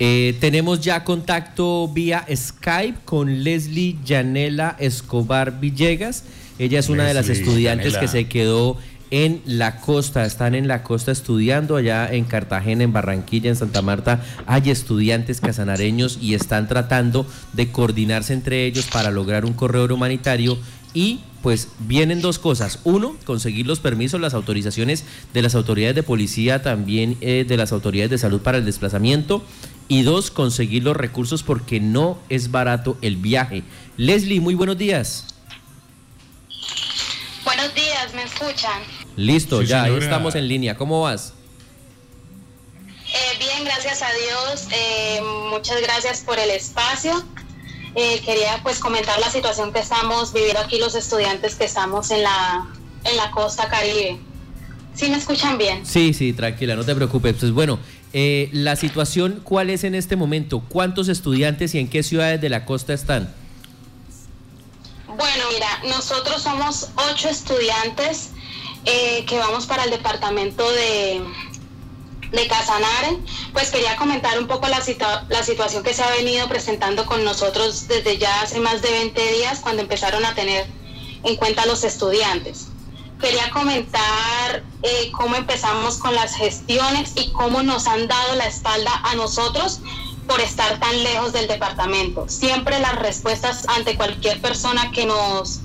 Eh, tenemos ya contacto vía Skype con Leslie Yanela Escobar Villegas. Ella es una de las estudiantes que se quedó en la costa, están en la costa estudiando allá en Cartagena, en Barranquilla, en Santa Marta. Hay estudiantes casanareños y están tratando de coordinarse entre ellos para lograr un corredor humanitario y pues vienen dos cosas. Uno, conseguir los permisos, las autorizaciones de las autoridades de policía, también eh, de las autoridades de salud para el desplazamiento. Y dos, conseguir los recursos porque no es barato el viaje. Leslie, muy buenos días. Buenos días, ¿me escuchan? Listo, ya, ahí estamos en línea. ¿Cómo vas? Eh, bien, gracias a Dios. Eh, muchas gracias por el espacio. Eh, quería pues comentar la situación que estamos viviendo aquí los estudiantes que estamos en la, en la costa caribe. ¿Sí me escuchan bien? Sí, sí, tranquila, no te preocupes. Pues bueno, eh, la situación, ¿cuál es en este momento? ¿Cuántos estudiantes y en qué ciudades de la costa están? Bueno, mira, nosotros somos ocho estudiantes eh, que vamos para el departamento de, de Casanare, pues quería comentar un poco la, la situación que se ha venido presentando con nosotros desde ya hace más de 20 días cuando empezaron a tener en cuenta los estudiantes. Quería comentar eh, cómo empezamos con las gestiones y cómo nos han dado la espalda a nosotros por estar tan lejos del departamento. Siempre las respuestas ante cualquier persona que nos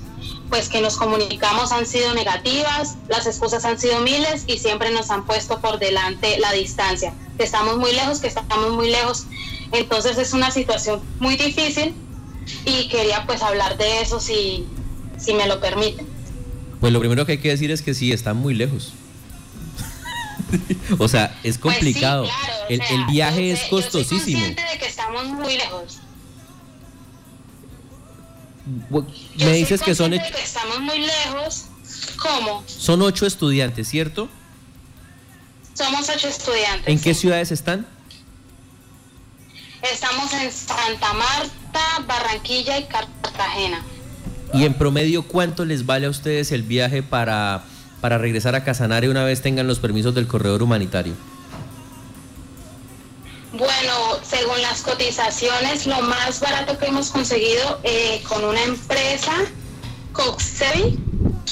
pues que nos comunicamos han sido negativas, las excusas han sido miles y siempre nos han puesto por delante la distancia, que estamos muy lejos, que estamos muy lejos. Entonces es una situación muy difícil y quería pues hablar de eso si, si me lo permiten. Pues lo primero que hay que decir es que sí, están muy lejos. o sea, es pues complicado. el, viaje es costosísimo. Yo de que estamos muy lejos. Me dices que son... estamos muy lejos. ¿Cómo? Son ocho estudiantes, ¿cierto? Somos ocho estudiantes. ¿En qué ciudades están? Estamos en Santa Marta, Barranquilla y Cartagena. ¿Y en promedio cuánto les vale a ustedes el viaje para, para regresar a Casanare una vez tengan los permisos del corredor humanitario? Bueno, según las cotizaciones, lo más barato que hemos conseguido eh, con una empresa, Coxevi,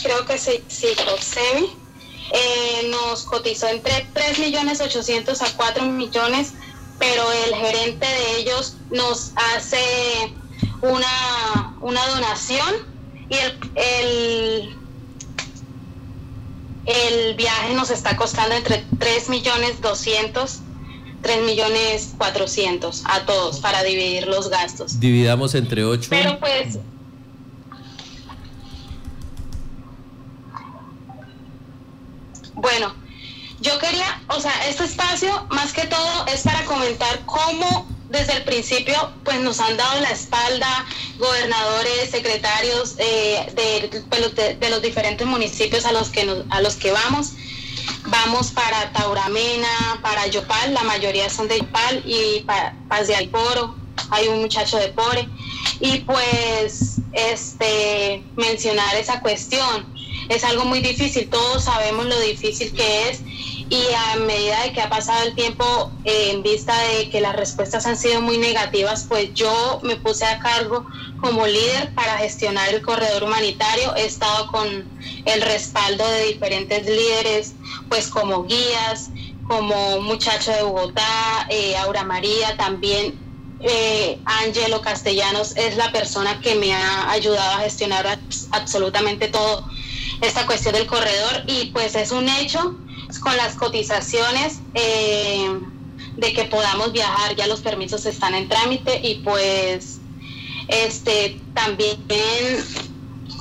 creo que sí, sí Coxevi, eh, nos cotizó entre 3 millones 800 a 4 millones, pero el gerente de ellos nos hace una, una donación y el, el, el viaje nos está costando entre 3 millones 200 3 millones 400 a todos para dividir los gastos. Dividamos entre 8. Pero pues... Bueno, yo quería, o sea, este espacio más que todo es para comentar cómo desde el principio pues nos han dado la espalda gobernadores, secretarios eh, pues, de, los diferentes municipios a los que nos, a los que vamos Vamos para Tauramena, para Yopal, la mayoría son de Yopal y para Paz de Alporo, hay un muchacho de Pore. Y pues este mencionar esa cuestión es algo muy difícil, todos sabemos lo difícil que es y a medida de que ha pasado el tiempo, en vista de que las respuestas han sido muy negativas, pues yo me puse a cargo como líder para gestionar el corredor humanitario. He estado con el respaldo de diferentes líderes, pues como guías, como muchacho de Bogotá, eh, Aura María, también eh, Angelo Castellanos es la persona que me ha ayudado a gestionar absolutamente todo esta cuestión del corredor y pues es un hecho con las cotizaciones eh, de que podamos viajar, ya los permisos están en trámite y pues este también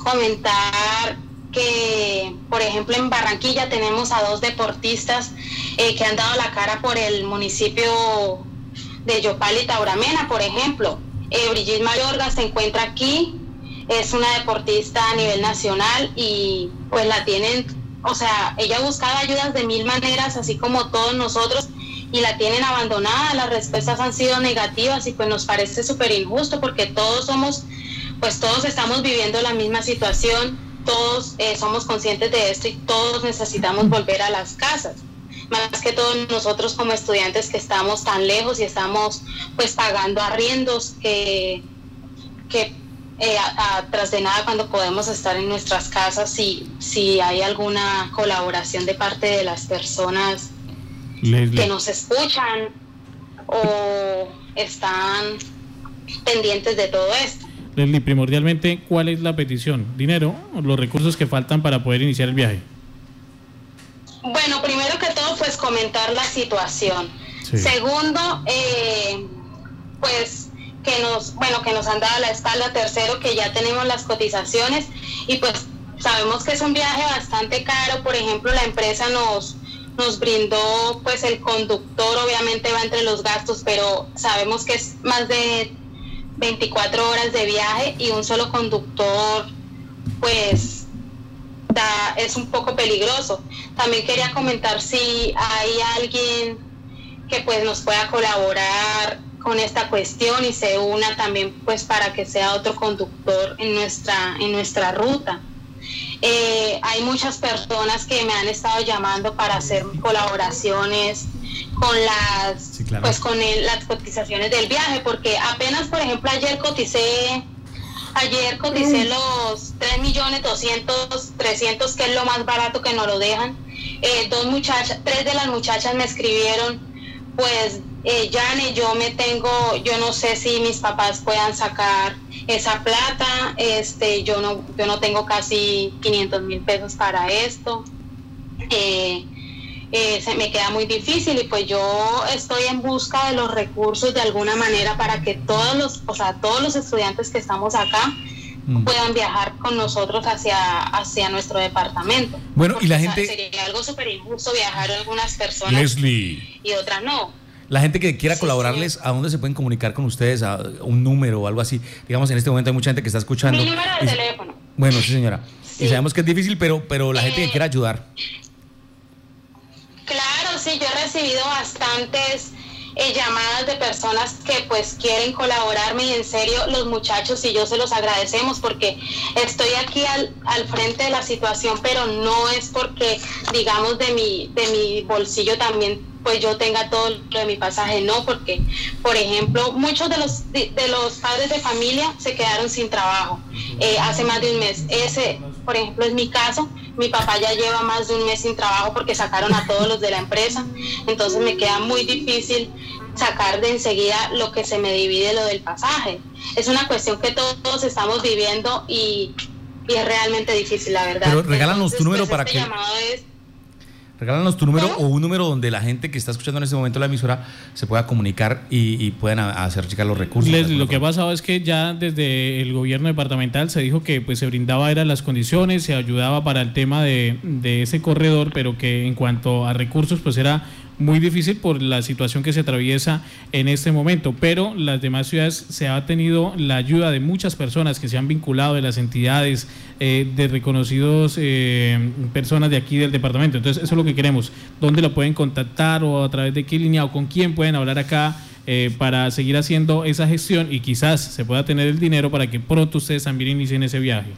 comentar que por ejemplo en Barranquilla tenemos a dos deportistas eh, que han dado la cara por el municipio de Yopal y Tauramena, por ejemplo. Eh, Brigitte Mayorga se encuentra aquí, es una deportista a nivel nacional y pues la tienen o sea, ella buscaba ayudas de mil maneras, así como todos nosotros, y la tienen abandonada, las respuestas han sido negativas y pues nos parece súper injusto porque todos somos, pues todos estamos viviendo la misma situación, todos eh, somos conscientes de esto y todos necesitamos volver a las casas. más que todos nosotros como estudiantes que estamos tan lejos y estamos pues pagando arriendos que, que eh, tras de nada cuando podemos estar en nuestras casas si, si hay alguna colaboración de parte de las personas que nos escuchan o están pendientes de todo esto. Leslie, primordialmente, ¿cuál es la petición? ¿Dinero? ¿Los recursos que faltan para poder iniciar el viaje? Bueno, primero que todo, pues comentar la situación. Segundo, eh, que nos, bueno, que nos han dado la espalda. Tercero, que ya tenemos las cotizaciones y pues sabemos que es un viaje bastante caro. Por ejemplo, la empresa nos, nos brindó, pues el conductor obviamente va entre los gastos, pero sabemos que es más de 24 horas de viaje y un solo conductor, pues da, es un poco peligroso. También quería comentar si hay alguien que pues nos pueda colaborar con esta cuestión y se una también pues para que sea otro conductor en nuestra, en nuestra ruta. Eh, hay muchas personas que me han estado llamando para hacer colaboraciones con las pues con las cotizaciones del viaje porque apenas por ejemplo ayer coticé ayer coticé los 3 millones 200 300 que es lo más barato que nos lo dejan. Eh, dos muchachas tres de las muchachas me escribieron pues eh, Jane yo me tengo yo no sé si mis papás puedan sacar esa plata este yo no yo no tengo casi 500 mil pesos para esto eh, eh, se me queda muy difícil y pues yo estoy en busca de los recursos de alguna manera para que todos los, o sea, todos los estudiantes que estamos acá mm. puedan viajar con nosotros hacia, hacia nuestro departamento. Bueno, y la gente... sería algo súper injusto viajar algunas personas y otras no. La gente que quiera colaborarles, ¿a dónde se pueden comunicar con ustedes? ¿A un número o algo así? Digamos, en este momento hay mucha gente que está escuchando. Mi número de teléfono. Bueno, sí, señora. Y sabemos que es difícil, pero, pero la gente que eh, quiera ayudar. Claro, sí, yo he recibido bastantes eh, llamadas de personas que pues quieren colaborarme y en serio los muchachos y yo se los agradecemos porque estoy aquí al, al frente de la situación, pero no es porque digamos de mi, de mi bolsillo también pues yo tenga todo lo de mi pasaje, no, porque, por ejemplo, muchos de los, de, los padres de familia se quedaron sin trabajo eh, hace más de un mes. Ese, por ejemplo, es mi caso. Mi papá ya lleva más de un mes sin trabajo porque sacaron a todos los de la empresa. Entonces me queda muy difícil sacar de enseguida lo que se me divide lo del pasaje. Es una cuestión que todos estamos viviendo y, es realmente difícil, la verdad. Pero regálanos tu número pues, para este que... Regálanos tu número o un número donde la gente que está escuchando en este momento la emisora se pueda comunicar y, puedan hacer llegar los recursos. lo que ha pasado es que ya desde el gobierno departamental se dijo que pues se brindaba eran las condiciones, se ayudaba para el tema de, de ese corredor, pero que en cuanto a recursos pues era muy difícil por la situación que se atraviesa en este momento, pero las demás ciudades se ha tenido la ayuda de muchas personas que se han vinculado de las entidades, eh, de reconocidos eh, personas de aquí del departamento. Entonces, eso es lo que queremos. ¿Dónde lo pueden contactar o a través de qué línea o con quién pueden hablar acá? Eh, para seguir haciendo esa gestión y quizás se pueda tener el dinero para que pronto ustedes también inicien ese viaje.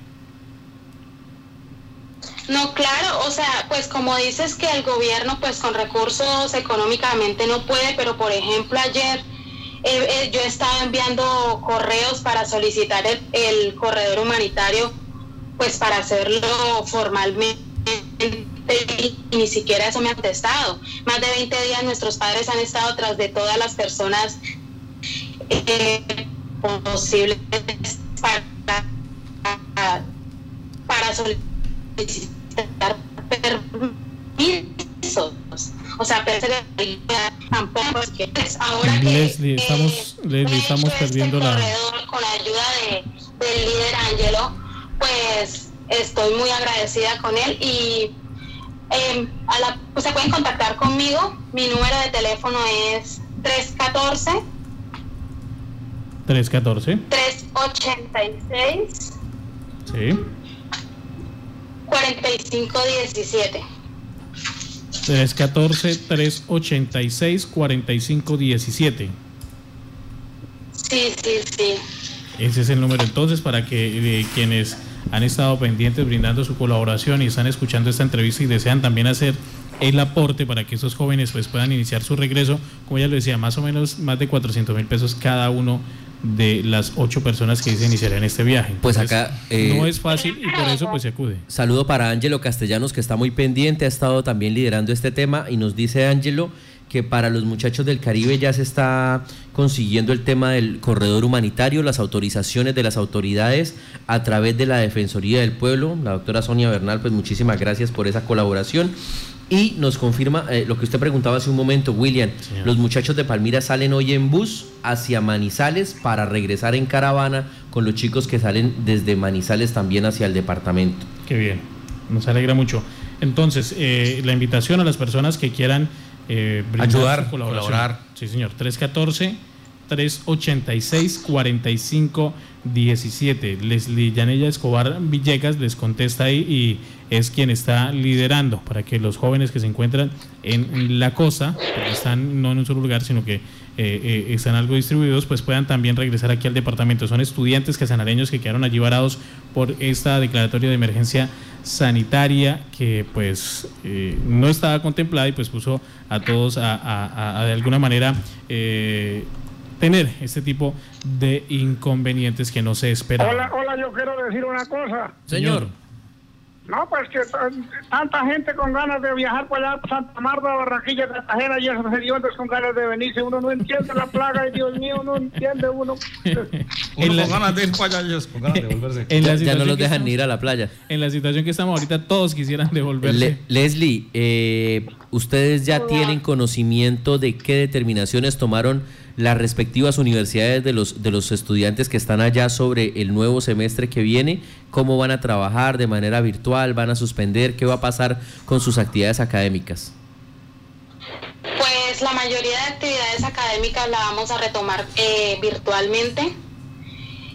No, claro, o sea, pues como dices que el gobierno pues con recursos económicamente no puede, pero por ejemplo ayer eh, eh, yo estaba enviando correos para solicitar el, corredor humanitario pues para hacerlo formalmente y ni siquiera eso me ha contestado. Más de 20 días nuestros padres han estado tras de todas las personas eh, posibles para, para solicitar solicitar permisos. O sea, tampoco es que pues, ahora Leslie, estamos, Leslie, estamos este perdiendo la... Con la ayuda de, del líder Angelo, pues estoy muy agradecida con él y eh, a la, pues se pueden contactar conmigo. Mi número de teléfono es 314 314 386 Sí 4517. 314-386-4517. Sí, sí, sí. Ese es el número entonces para que eh, quienes han estado pendientes brindando su colaboración y están escuchando esta entrevista y desean también hacer el aporte para que esos jóvenes pues puedan iniciar su regreso, como ya lo decía, más o menos más de 400 mil pesos cada uno de las ocho personas que se iniciarán este viaje. pues acá eh, no es fácil y por eso pues se acude. Saludo para Ángelo Castellanos que está muy pendiente, ha estado también liderando este tema y nos dice Ángelo que para los muchachos del Caribe ya se está consiguiendo el tema del corredor humanitario, las autorizaciones de las autoridades a través de la Defensoría del Pueblo. La doctora Sonia Bernal, pues muchísimas gracias por esa colaboración. Y nos confirma eh, lo que usted preguntaba hace un momento, William. Los muchachos de Palmira salen hoy en bus hacia Manizales para regresar en caravana con los chicos que salen desde Manizales también hacia el departamento. Qué bien, nos alegra mucho. Entonces, eh, la invitación a las personas que quieran eh, ayudar, colaborar. Sí, señor. 314 386 45 17. Leslie Yanella Escobar Villegas les contesta ahí y es quien está liderando para que los jóvenes que se encuentran en la costa, están no en un solo lugar, sino que eh, eh, están algo distribuidos, pues puedan también regresar aquí al departamento. Son estudiantes casanareños que quedaron allí varados por esta declaratoria de emergencia sanitaria que pues eh, no estaba contemplada y pues puso a todos a, de alguna manera tener este tipo de inconvenientes que no se esperaban. Hola, hola, yo quiero decir una cosa. Señor. No, pues que tanta gente con ganas de viajar para allá, Santa Marta, Barranquilla, Cartagena y esos hediondos con ganas de venirse. Uno no entiende la plaga y Dios mío, no entiende uno. uno con ganas de ir para allá, con ganas de volverse. ya, no los dejan ir a la playa. En la situación que estamos ahorita, todos quisieran devolverse. Leslie, eh, ¿ustedes ya tienen conocimiento de qué determinaciones tomaron las respectivas universidades de los, de los estudiantes que están allá sobre el nuevo semestre que viene, cómo van a trabajar de manera virtual, van a suspender, qué va a pasar con sus actividades académicas. Pues la mayoría de actividades académicas la vamos a retomar eh, virtualmente.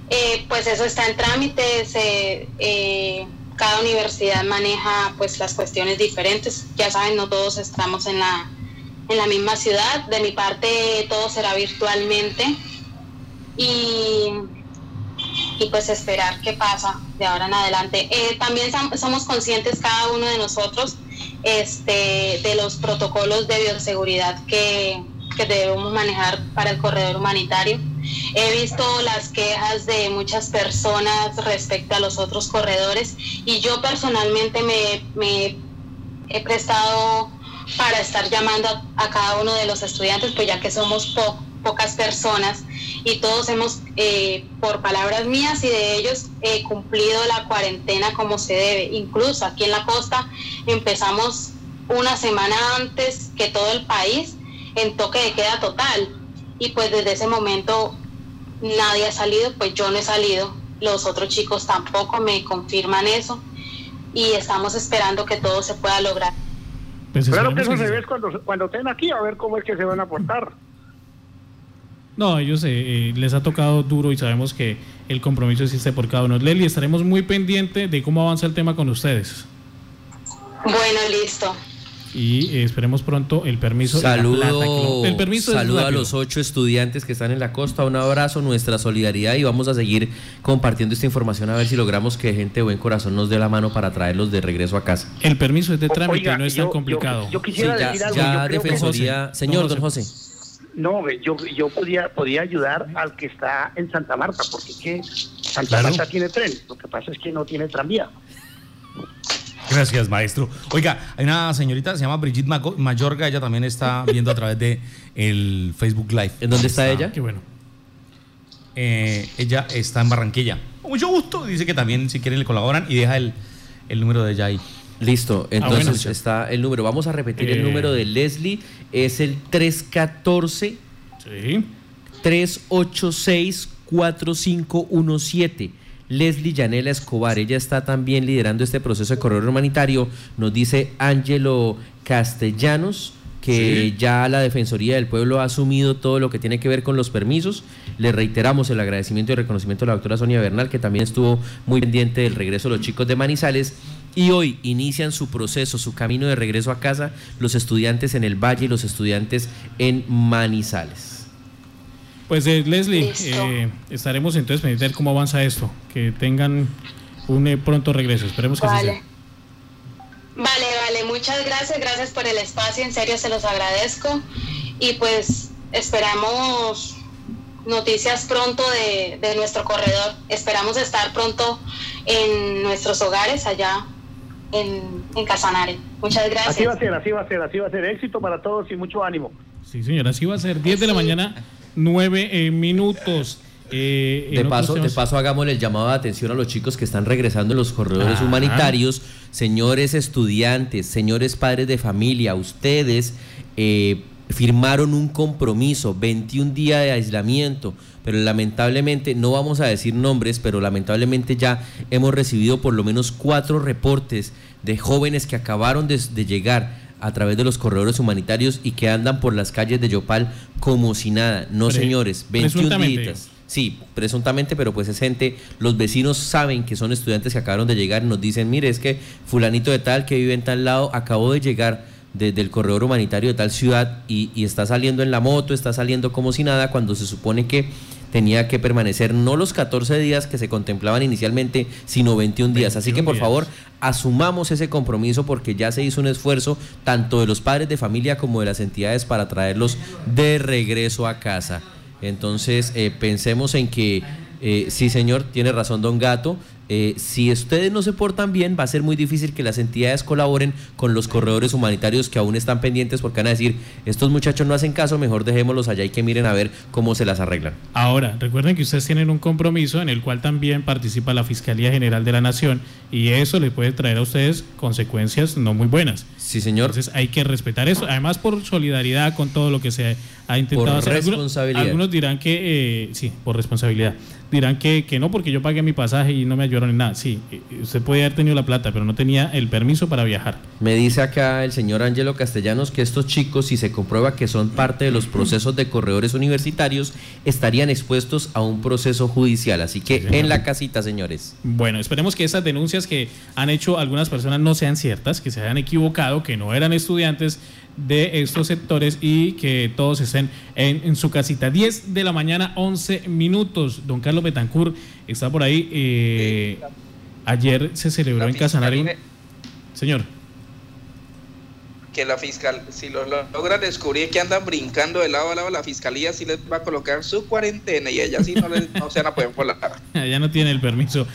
Eh, pues eso está en trámite, eh, cada universidad maneja pues las cuestiones diferentes. Ya saben, no todos estamos en la en la misma ciudad. De mi parte todo será virtualmente y, y pues esperar qué pasa de ahora en adelante. Eh, también somos conscientes cada uno de nosotros este, de los protocolos de bioseguridad que, que debemos manejar para el corredor humanitario. He visto las quejas de muchas personas respecto a los otros corredores y yo personalmente me, me he prestado para estar llamando a, cada uno de los estudiantes, pues ya que somos pocas personas y todos hemos, eh, por palabras mías y de ellos, eh, cumplido la cuarentena como se debe. Incluso aquí en la costa empezamos una semana antes que todo el país en toque de queda total y pues desde ese momento nadie ha salido, pues yo no he salido, los otros chicos tampoco me confirman eso y estamos esperando que todo se pueda lograr. Pues claro que eso se ve cuando, cuando estén aquí, a ver cómo es que se van a portar. No, ellos eh, eh, les ha tocado duro y sabemos que el compromiso existe por cada uno. Leli, estaremos muy pendientes de cómo avanza el tema con ustedes. Bueno, listo y esperemos pronto el permiso. Saludo, el permiso saludo a los ocho estudiantes que están en la costa, un abrazo, nuestra solidaridad y vamos a seguir compartiendo esta información a ver si logramos que gente de buen corazón nos dé la mano para traerlos de regreso a casa. El permiso es de trámite, no es tan complicado. Yo, quisiera decir algo. Ya Defensoría, señor don José. No, yo, yo podía, podía ayudar al que está en Santa Marta, porque que Santa Marta tiene tren, lo que pasa es que no tiene tranvía. Gracias, maestro. Oiga, hay una señorita, se llama Brigitte Mayorga, ella también está viendo a través de el Facebook Live. ¿En dónde está, ella? Qué bueno. Eh, ella está en Barranquilla. Mucho gusto. Dice que también, si quieren, le colaboran y deja el, número de ella ahí. Listo, ah, entonces está el número. Vamos a repetir el eh. número de Leslie. Es el 314 sí. 386 4517. Leslie Yanela Escobar. Ella está también liderando este proceso de corredor humanitario. Nos dice Ángelo Castellanos que ya la Defensoría del Pueblo ha asumido todo lo que tiene que ver con los permisos. Le reiteramos el agradecimiento y reconocimiento a la doctora Sonia Bernal, que también estuvo muy pendiente del regreso de los chicos de Manizales. Y hoy inician su proceso, su camino de regreso a casa, los estudiantes en el Valle y los estudiantes en Manizales. Pues eh, Leslie, eh, estaremos entonces pendientes de ver cómo avanza esto, que tengan un eh, pronto regreso, esperemos que así sea. Vale, vale, muchas gracias, gracias por el espacio, en serio se los agradezco y pues esperamos noticias pronto de, nuestro corredor. Esperamos estar pronto en nuestros hogares allá en, en Casanare. Muchas gracias. Así va a ser, así va a ser, así va a ser. Éxito para todos y mucho ánimo. Sí, señora, así va a ser. 10 de la mañana, 9 eh, minutos. Eh, de, paso, de paso, hagámosle el llamado de atención a los chicos que están regresando en los corredores humanitarios. Señores estudiantes, señores padres de familia, ustedes eh, firmaron un compromiso, 21 días de aislamiento, pero lamentablemente, no vamos a decir nombres, pero lamentablemente ya hemos recibido por lo menos cuatro reportes de jóvenes que acabaron de, llegar a través de los corredores humanitarios y que andan por las calles de Yopal como si nada. No, señores, 21 días. Sí, presuntamente, pero pues es gente, los vecinos saben que son estudiantes que acabaron de llegar y nos dicen, mire, es que fulanito de tal que vive en tal lado acabó de llegar desde el corredor humanitario de tal ciudad y, y, está saliendo en la moto, está saliendo como si nada, cuando se supone que tenía que permanecer no los 14 días que se contemplaban inicialmente, sino 21 días. Así que por favor, asumamos ese compromiso porque ya se hizo un esfuerzo tanto de los padres de familia como de las entidades para traerlos de regreso a casa. Entonces, eh, pensemos en que, eh, sí señor, tiene razón don Gato, eh, si ustedes no se portan bien, va a ser muy difícil que las entidades colaboren con los corredores humanitarios que aún están pendientes porque van a decir, estos muchachos no hacen caso, mejor dejémoslos allá y que miren a ver cómo se las arreglan. Ahora, recuerden que ustedes tienen un compromiso en el cual también participa la Fiscalía General de la Nación y eso le puede traer a ustedes consecuencias no muy buenas. Sí, señor. Entonces hay que respetar eso, además por solidaridad con todo lo que se ha intentado por Responsabilidad. Algunos, dirán que, eh, sí, por responsabilidad dirán que, que, no, porque yo pagué mi pasaje y no me nada. Sí, eh, usted puede haber tenido la plata, pero no tenía el permiso para viajar. Me dice acá el señor Angelo Castellanos que estos chicos, si se comprueba que son parte de los procesos de corredores universitarios, estarían expuestos a un proceso judicial. Así que en la casita, señores. Bueno, esperemos que esas denuncias que han hecho algunas personas no sean ciertas, que se hayan equivocado, que no eran estudiantes de estos sectores y que todos estén en, su casita. 10 de la mañana, 11 minutos. Don Carlos Betancourt está por ahí. Eh, ayer se celebró en Casanare. Señor. Que la fiscal, si lo logra descubrir que andan brincando de lado a lado, la fiscalía sí les va a colocar su cuarentena y ella sí no, no se van a poder volar. ya no tiene el permiso.